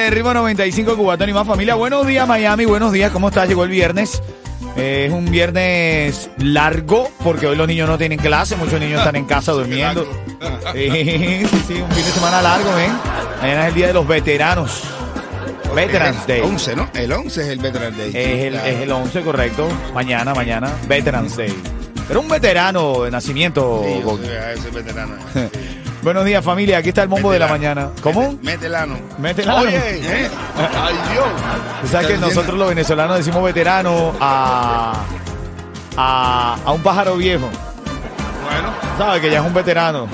Dale, ritmo 95 Cubatón y más familia. Buenos días, Miami. Buenos días. ¿Cómo estás? Llegó el viernes. Eh, es un viernes largo porque hoy los niños no tienen clase. Muchos niños están en casa durmiendo. Sí, sí, sí, un fin de semana largo, ¿ven? Mañana es el día de los veteranos. Veterans Day. 11, ¿no? El 11 es el Veteran Day. Es el, es el 11, correcto. Mañana, mañana. Veterans Day. Pero un veterano de nacimiento. Sí, yo soy veterano. Buenos días, familia. Aquí está el bombo de la mañana. ¿Cómo? Mete- Mételano. Métela. ¿Eh? Ay, Dios. Tú sabes que nosotros los venezolanos decimos veterano a, a, a un pájaro viejo. Bueno. ¿Sabes? Que ya es un veterano.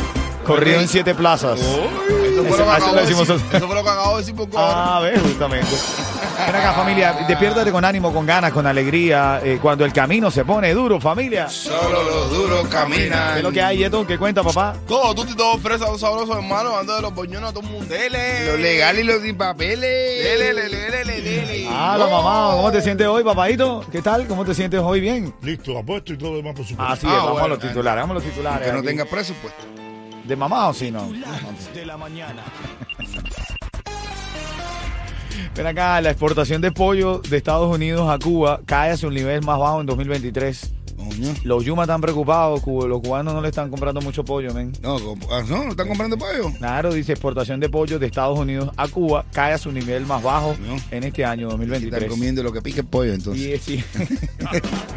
Corrido en siete plazas. Eso fue, Eso- lo que eso acabo lo de decimos decir, nosotros. eso fue lo que acabo de decir por. Ah, ves, justamente. Ven acá, familia. Despiértate con ánimo, con ganas, con alegría. eh, cuando el camino se pone duro, familia. Solo los duros ¿Qué caminan. es lo que hay, Yeto? ¿Qué cuenta, papá? Todo, tú y todo fresa, todo sabroso, hermano. Ando de los boñones a todo el mundo. Dele. Lo legal y los sin papeles. Dele, dele, dele, dele, dele. Ah, la mamá. ¿Cómo te sientes hoy, papadito? ¿Qué tal? ¿Cómo te sientes hoy? Bien. Listo, apuesto y todo lo demás por supuesto. Así es, Ah, vamos a bueno, los titulares, vamos a los titulares. Que no aquí. tenga presupuesto. ¿De mamá o si no? Ven acá, la exportación de pollo de Estados Unidos a Cuba cae hacia un nivel más bajo en 2023. Coño. Los Yuma están preocupados, cu- los cubanos no le están comprando mucho pollo, men. No, comp- ah, no, ¿no están comprando pollo? Claro, dice exportación de pollo de Estados Unidos a Cuba cae a su nivel más bajo No. en este año Están 2023. comiendo lo que pique el pollo, entonces. Y, sí.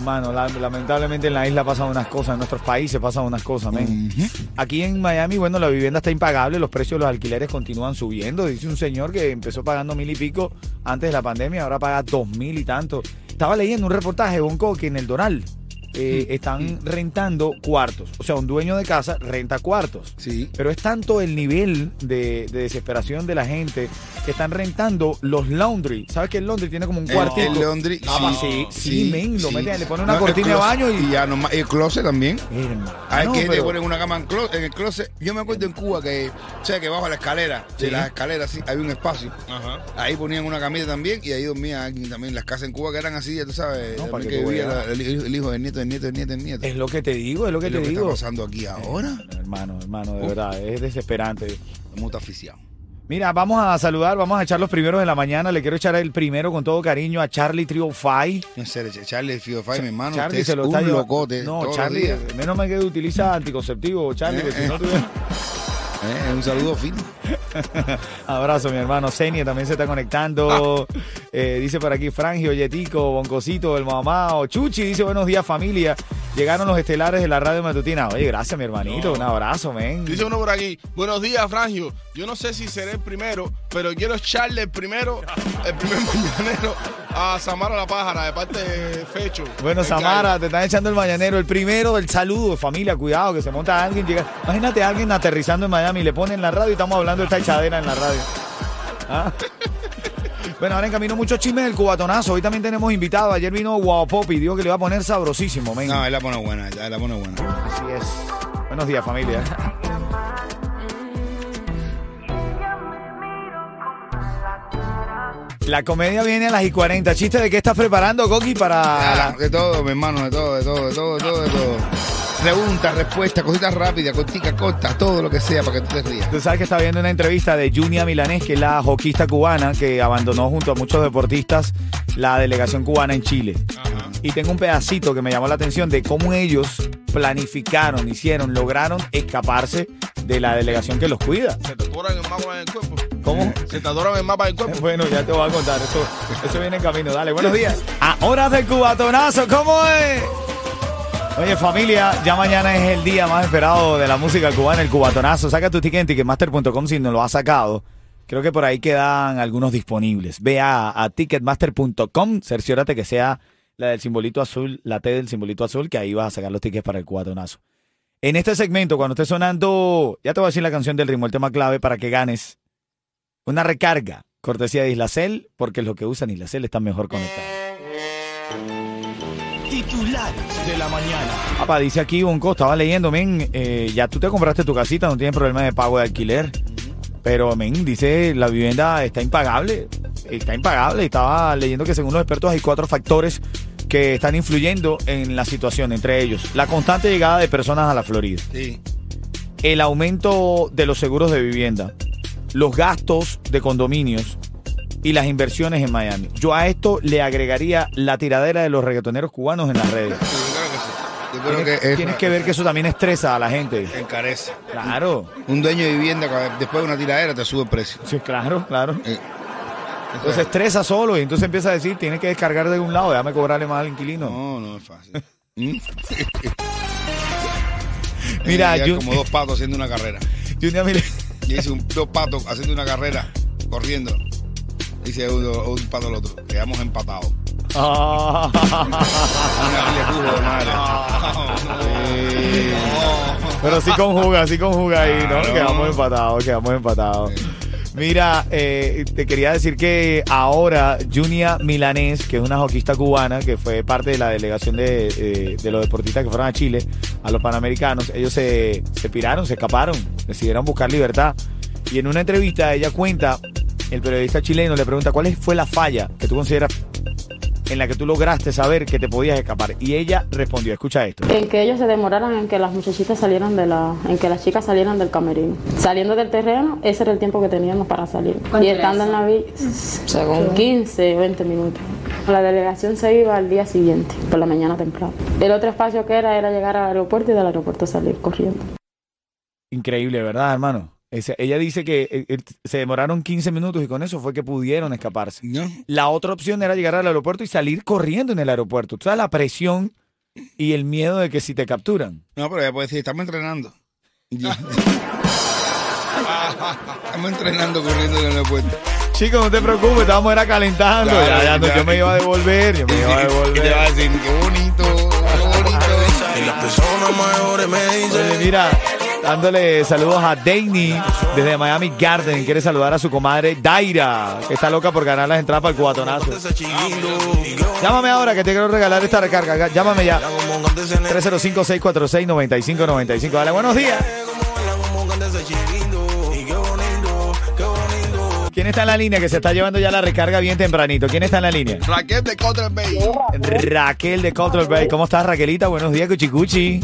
Hermano, la- lamentablemente en la isla pasan unas cosas, en nuestros países pasan unas cosas, men. Aquí en Miami, bueno, la vivienda está impagable, los precios de los alquileres continúan subiendo. Dice un señor que empezó pagando mil y pico antes de la pandemia, ahora paga dos mil y tanto. Estaba leyendo un reportaje, Bonco, que en el Doral eh, están rentando cuartos. O sea, un dueño de casa renta cuartos. Sí. Pero es tanto el nivel de, de desesperación de la gente que están rentando los laundry. ¿Sabes que el laundry tiene como un cuartito? el laundry. Ah, sí, sí, men, lo meten, le ponen una cortina de closet- baño y- y ya nomás, el closet también. Hermano, Hay que te pero- ponen una cama en, clo- en el closet. Yo me acuerdo en Cuba que, o sea, que bajo la escalera, Sí. de las escaleras sí, había un espacio. Ajá. Ahí ponían una camita también y ahí dormía alguien también. Las casas en Cuba que eran así, ya tú sabes, No, para que que vivía la- el hijo del nieto, nieto, nieto, nieto. Es lo que te digo, es lo que Es te lo que digo. está pasando aquí ahora. Hermano, hermano, de verdad, es desesperante. Aficiado. Mira, vamos a saludar, vamos a echar los primeros de la mañana. Le quiero echar el primero con todo cariño a Charlie Trio Five. En serio, Charlie Five, mi hermano. Charlie usted se lo es está un locote. No, todos los Charlie, días. menos mal que utiliza anticonceptivo, Charlie, Eh, porque si eh. no tuviera- Eh, un saludo fino. Abrazo, mi hermano. Senia también se está conectando. Eh, dice por aquí Frangio, Yetico, Boncosito, el mamá. Chuchi dice buenos días, familia. Llegaron los estelares de la radio matutina. Oye, gracias, mi hermanito. Un abrazo, men. Dice uno por aquí, buenos días, Frangio. Yo no sé si seré el primero, pero quiero echarle el primero, el primer mañanero a Samara la pájara, de parte de Fecho. Bueno, El Samara, te están echando el mañanero. El primero del saludo, familia, cuidado, que se monta alguien. Llega. Imagínate a alguien aterrizando en Miami le ponen la radio y estamos hablando de esta echadera en la radio. ¿Ah? Bueno, ahora en camino muchos chismes del cubatonazo. Hoy también tenemos invitado. Ayer vino Guapopi y dijo que le iba a poner sabrosísimo, men. No, él la pone buena, él la pone buena. Así es. Buenos días, familia. La comedia viene a las y 40. ¿Chiste de qué estás preparando, Coqui, para Ah, de todo, mi hermano, de todo, de todo, de todo, de todo, de todo. Preguntas, respuestas, cositas rápidas, corticas, cortas, todo lo que sea para que tú te rías. Tú sabes que está viendo una entrevista de Junia Milanés, que es la hoquista cubana que abandonó junto a muchos deportistas la delegación cubana en Chile. Y tengo un pedacito que me llamó la atención de cómo ellos planificaron, hicieron, lograron escaparse de la delegación que los cuida. Se te atoran el mapa en el cuerpo. ¿Cómo? Se te atoran el mapa del cuerpo. Bueno, ya te voy a contar. Eso, eso viene en camino. Dale, buenos días. A horas del cubatonazo, ¿cómo es? Oye, familia, ya mañana es el día más esperado de la música cubana, el cubatonazo. Saca tu ticket en ticketmaster.com si no lo has sacado. Creo que por ahí quedan algunos disponibles. Ve a, a ticketmaster.com, cerciórate que sea la del simbolito azul, la T del simbolito azul, que ahí vas a sacar los tickets para el cubatonazo. En este segmento, cuando esté sonando, ya te voy a decir la canción del ritmo, el tema clave para que ganes Una recarga, cortesía de Islacel, porque lo que usan Islacel están mejor conectados. Titulares de la mañana. Papá, dice aquí Bonco, estaba leyendo, men, eh, ya tú te compraste tu casita, no tienes problema de pago de alquiler. Pero, men, dice, la vivienda está impagable. Está impagable. Estaba leyendo que según los expertos hay cuatro factores que están influyendo en la situación, entre ellos la constante llegada de personas a la Florida, Sí. el aumento de los seguros de vivienda, los gastos de condominios y las inversiones en Miami. Yo a esto le agregaría la tiradera de los reggaetoneros cubanos en las redes. Yo creo que sí. Yo creo Tienes, que es- tienes que ver que eso también estresa a la gente. encarece. Claro, Un dueño de vivienda, después de una tiradera, te sube el precio. sí, claro, claro. Eh, Entonces estresa solo y entonces empieza a decir, tienes que descargar de un lado, déjame cobrarle más al inquilino. No, no es fácil. ¿Mm? Mira, yo- como dos patos haciendo una carrera. Junior, mire, Y dice un, dos patos haciendo una carrera, corriendo. Dice uno, un pato al otro. Quedamos empatados. Ah. Sí. Pero sí conjuga, sí conjuga ahí, ¿no? Claro. Quedamos empatados, quedamos empatados. Mira, eh, te quería decir que ahora Junia Milanés, que es una hoquista cubana, que fue parte de la delegación de, eh, de los deportistas que fueron a Chile, a los Panamericanos, ellos se, se piraron, se escaparon, decidieron buscar libertad. Y en una entrevista ella cuenta, el periodista chileno le pregunta, ¿cuál fue la falla que tú consideras en la que tú lograste saber que te podías escapar? Y ella respondió, escucha esto. En que ellos se demoraran en que las muchachitas salieran de la, en que las chicas salieran del camerino. Saliendo del terreno, ese era el tiempo que teníamos para salir. Y estando en la villa, según 15 o 20 minutos. La delegación se iba al día siguiente, por la mañana temprano. El otro espacio que era era llegar al aeropuerto y del aeropuerto salir corriendo. Increíble, ¿verdad, hermano? Ese- ella dice que eh, eh, se demoraron 15 minutos y con eso fue que pudieron escaparse. ¿No? La otra opción era llegar al aeropuerto y salir corriendo en el aeropuerto. Tú sabes la presión y el miedo de que si te capturan. No, pero ella puede decir, estamos entrenando. Estamos entrenando corriendo en el aeropuerto. Chicos, no te preocupes, estábamos era calentando. Claro, Ya, ya, no, yo me iba a devolver, yo me iba a Y te va a devolver. decir, qué bonito, qué bonito. Y las personas mayores me Oye, dicen. mira, dándole saludos a Daini desde Miami Garden. Quiere saludar a su comadre Daira, que está loca por ganar las entradas para el yo Llámame ahora que te quiero regalar esta recarga. Llámame ya. como cante ese nene. 305-646-9595. Dale, buenos días. ¿Quién está en la línea que se está llevando ya la recarga bien tempranito? ¿Quién está en la línea? Raquel de Cotton Bay. Raquel de Control Bay. ¿Cómo estás, Raquelita? Buenos días, Cuchicuchi.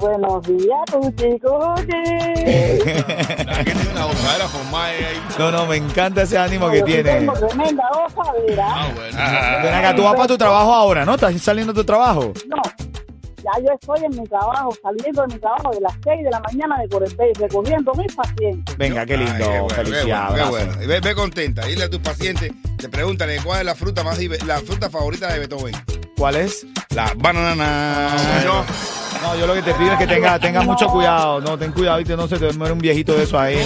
Buenos días, tu chico. Tiene una gozadera formada ahí. No, no, me encanta ese ánimo que tiene. Tremenda gozadera. Ah, bueno. Ven acá, tú vas para tu trabajo ahora, ¿no? ¿Estás saliendo de tu trabajo? No, ya yo estoy en mi trabajo, saliendo de mi trabajo de las 6 de la mañana de Corepey, recogiendo mis pacientes. Venga, qué lindo. Ay, qué bueno, qué Felicidades. bueno, Ve, ve contenta. Dile a tus pacientes, te pregúntale cuál es la fruta más la fruta favorita de Beethoven. ¿Cuál es? La banana. Yo, No, yo lo que te pido es que tengas tenga mucho cuidado. No, ten cuidado, ¿viste? No se te muere un viejito de eso ahí.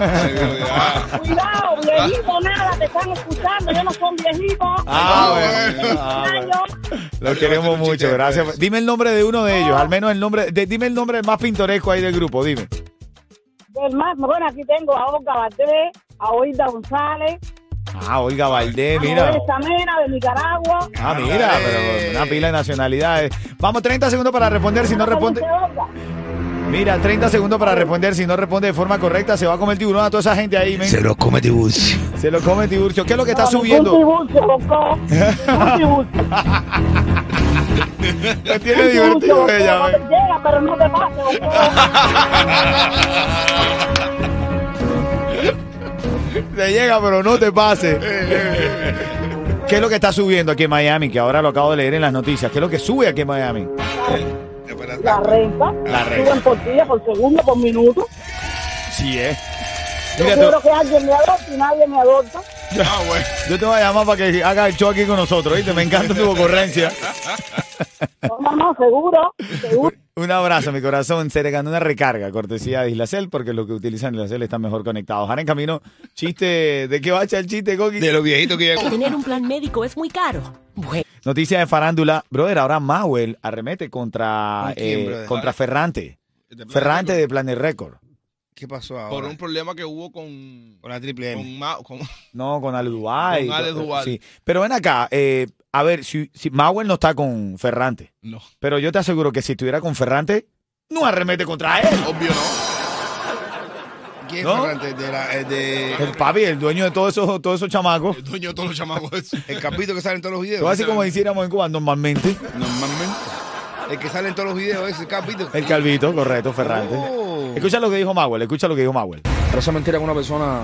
Ah, Cuidado, viejito, nada, te están escuchando, yo no son viejitos. Ah, bueno. bueno. Ah, bueno. Años. Lo queremos mucho, gracias. Dime el nombre de uno de ellos, al menos el nombre, de- dime el nombre más pintoresco ahí del grupo, dime. Del más, bueno, aquí tengo a Olga Valdés, a Oida González, Ah, Olga Valdés, a mira. Samena de Nicaragua. Ah, mira, pero una pila de nacionalidades. Vamos, 30 segundos para responder. Si no responde, mira, 30 segundos para responder. Si no responde de forma correcta, se va a comer tiburón a toda esa gente ahí, men. Se los come Tiburcio. Se lo come Tiburcio. ¿Qué es lo que está No, subiendo? tiburcio, loco. Tiburcio. Me tiene divertido ella, No te men. llega, pero no te. Te llega, pero no te pase. ¿Qué es lo que está subiendo aquí en Miami? Que ahora lo acabo de leer en las noticias. ¿Qué es lo que sube aquí en Miami? La renta. La renta. Suben por día, por segundo, por minuto. Sí, eh. Yo Mira, quiero te- que alguien me adopte y nadie me adopta. ah, bueno. yo te voy a llamar para que haga el show aquí con nosotros, ¿viste? Me encanta tu ocurrencia. No, no, seguro, seguro. Un abrazo, mi corazón. Se le ganó una recarga, cortesía de Islacel, porque los que utilizan Islacel están mejor conectados. Ahora en camino, chiste. ¿De qué va a echar el chiste, Coqui? De los viejitos que ya. Tener un plan médico es muy caro. Bueno, Noticia de farándula. Brother, ahora Mauel arremete contra, ¿Con quién, eh, contra Ferrante. De Ferrante de Planet Record. ¿Qué pasó ahora? por un problema que hubo con, Con la triple M. con, Ma- con- No, con Ale Dubai. Con Ale Duval. Sí. Pero ven acá, eh, a ver, si, si Mauer no está con Ferrante, No, pero yo te aseguro que si estuviera con Ferrante, no arremete contra él. obvio no. ¿Quién ¿No? es Ferrante? De la- el, de, El papi, el dueño de todos esos, todos esos chamacos. El dueño de todos los chamacos. el capito que sale en todos los videos. Todo así como hiciéramos en Cuba normalmente. Normalmente. El que sale en todos los videos es el capito. El calvito, correcto, Ferrante. Oh. Escucha lo que dijo Mauer, escucha lo que dijo Mauer. Pero esa mentira con una persona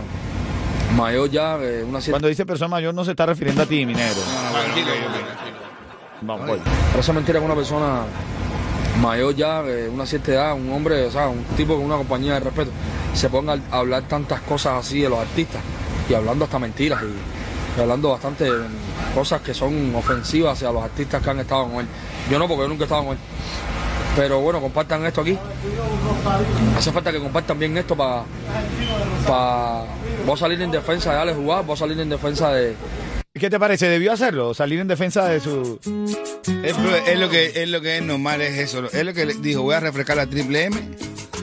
mayor ya, eh, una cierta, Cuando dice persona mayor no se está refiriendo a ti, minero. Ah. Vamos, voy. pero esa mentira con una persona mayor ya, eh, una cierta edad, un hombre, o sea, un tipo con una compañía de respeto, se ponga a hablar tantas cosas así de los artistas y hablando hasta mentiras y, y hablando bastante cosas que son ofensivas hacia los artistas que han estado con él. Yo no, porque yo nunca he estado con él. Pero bueno, compartan esto aquí. Hace falta que compartan bien esto para... para voy a salir en defensa de Alex Jugar, voy a salir en defensa de, ¿Qué te parece? ¿Debió hacerlo? Salir en defensa de su... Es, es lo que, es lo que es normal, es eso. Es lo que dijo, voy a refrescar la triple M.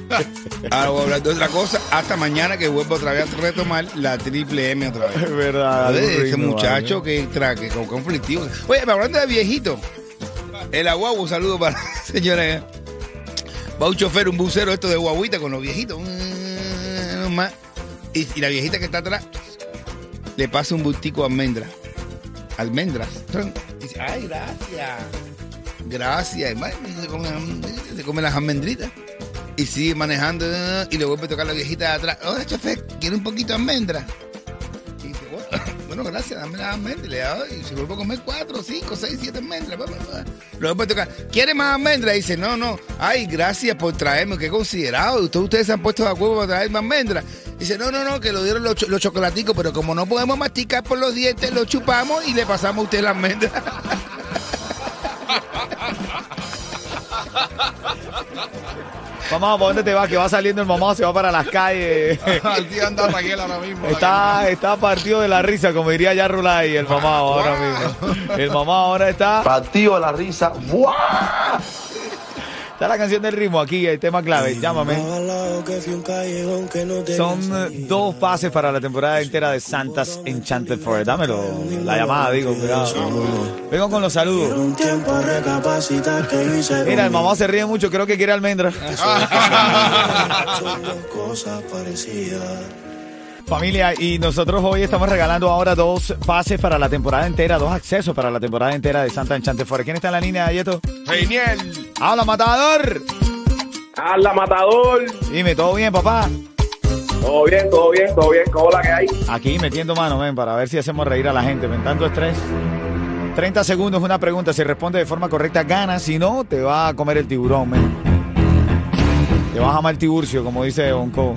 Ahora voy a hablar de otra cosa. Hasta mañana que vuelvo otra vez a retomar la triple M otra vez. Es verdad. A ver, algún ese muchacho que traque con conflictivo. Oye, pero hablando de viejito, el aguau, un saludo para la señora. Va un chofer, un bucero esto de guaguita con los viejitos. Mm. Y, y la viejita que está atrás le pasa un bultico de almendra. Almendras. Dice, ay, gracias. Gracias, Se come, se come las almendritas. Y sigue manejando eh, y le vuelve a tocar a la viejita de atrás. Oye, chofer, ¿quiere un poquito de almendra? Y dice, bueno, bueno, gracias, dame las almendras. Y se vuelve a comer cuatro, cinco, seis, siete almendras. Luego puede tocar, ¿quiere más almendras? Dice, no, no. Ay, gracias por traerme, qué considerado. Ustedes, ustedes se han puesto de acuerdo para traerme almendras. Dice, no, no, no, que lo dieron los, los chocolaticos, pero como no podemos masticar por los dientes, lo chupamos y le pasamos a usted la almendra. Mamá, ¿para dónde te vas? Que va saliendo el mamá, se va para las calles. Anda Raquel ahora mismo. Está, está partido de la risa, como diría ya Rulay, el mamá ahora mismo. El mamá ahora está. Partido de la risa. ¡Buah! Está la canción del ritmo aquí, el tema clave. Llámame. Son dos pases para la temporada entera de Santas Enchanted Forest. Dámelo. La llamada, digo, cuidado. Vengo con los saludos. Mira, el mamá se ríe mucho, creo que quiere almendra. Familia, y nosotros hoy estamos regalando ahora dos pases para la temporada entera, dos accesos para la temporada entera de Santa Enchanted Forest. ¿Quién está en la línea, Yeto? Reiniel. ¡Habla, matador! ¡Hala, matador! Dime, ¿todo bien, papá? Todo bien, todo bien, todo bien. ¿Cómo la que hay? Aquí metiendo mano, ven, para ver si hacemos reír a la gente, ven, tanto estrés. 30 segundos, una pregunta. Si responde de forma correcta, gana. Si no, te va a comer el tiburón, ven. Te vas a amar el tiburcio, como dice Onco.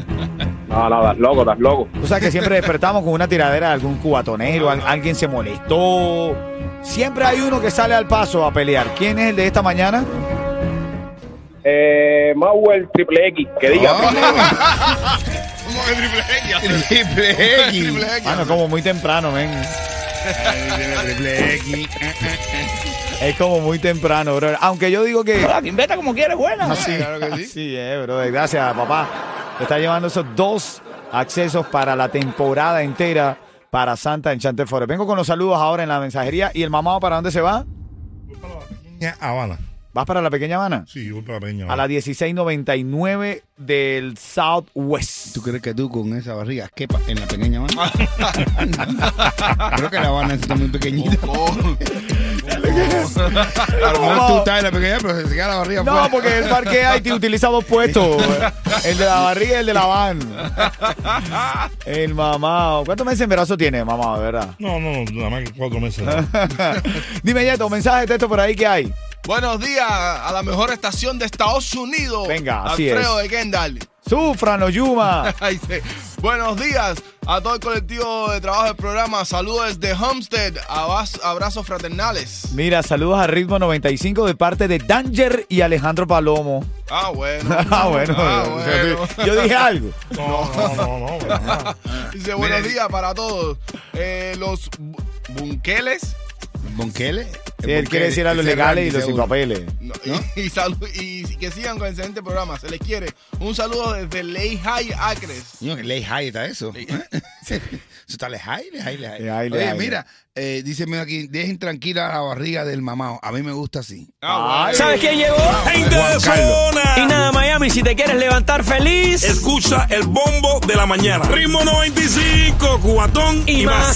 No, no, estás loco, estás loco. O sea que siempre despertamos con una tiradera de algún cubatonero, al- alguien se molestó. Siempre hay uno que sale al paso a pelear. ¿Quién es el de esta mañana? Eh, Mauer Triple X, que diga. Ah, ¿Cómo que triple X? triple X. Triple X. Bueno, como muy temprano, ven. Triple X. Es como muy temprano, bro. Aunque yo digo que. Inventa como quieres, buena. Así, claro que sí. Así es, bro. Gracias, papá. Está llevando esos dos accesos para la temporada entera para Santa Enchanted Forest. Vengo con los saludos ahora en la mensajería. ¿Y el mamado para dónde se va? Habana. ¿Vas para la pequeña Habana? Sí, voy para Pequeña A la 1699 del Southwest. ¿Tú crees que tú con esa barriga quepa en la pequeña mano? Creo que la Habana está muy pequeñita. Oh, A lo mejor tú estás en la pequeña, pero se te queda la barriga No, fuera. porque el parque IT utiliza dos puestos. El de la barriga y el de la van. El mamado. ¿Cuántos meses de embarazo tiene, mamado, de verdad? No, no, nada más que cuatro meses. Dime, Yeto, mensaje de texto por ahí que hay. Buenos días a la mejor estación de Estados Unidos. Venga, así Alfredo es. de Kendall. Sufran, Yuma. Buenos días a todo el colectivo de trabajo del programa. Saludos desde Homestead. Abas- abrazos fraternales. Mira, saludos a Ritmo 95 de parte de Danger y Alejandro Palomo. Ah, bueno. Ah, bueno. Ah, bueno. Yo dije algo. No, no, no, no. Dice, buenos días para todos. Eh, los bu- bunqueles. Él quiere decir a los legales y los sin papeles. No, y, y y que sigan con el excelente programa. Se les quiere. Un saludo desde Ley High Acres. Que ley high está eso. ¿Eh? Eso está ley high, ley high, ley. Ley ley Oye, mira, eh, dice mira aquí, dejen tranquila la barriga del mamado. A mí me gusta así. Ah, bueno. ¿Sabes quién llegó? Gente Juan de Carlos. zona. Y nada, Miami, si te quieres levantar feliz Escucha el bombo de la mañana. Ritmo 95, cubatón y, y más.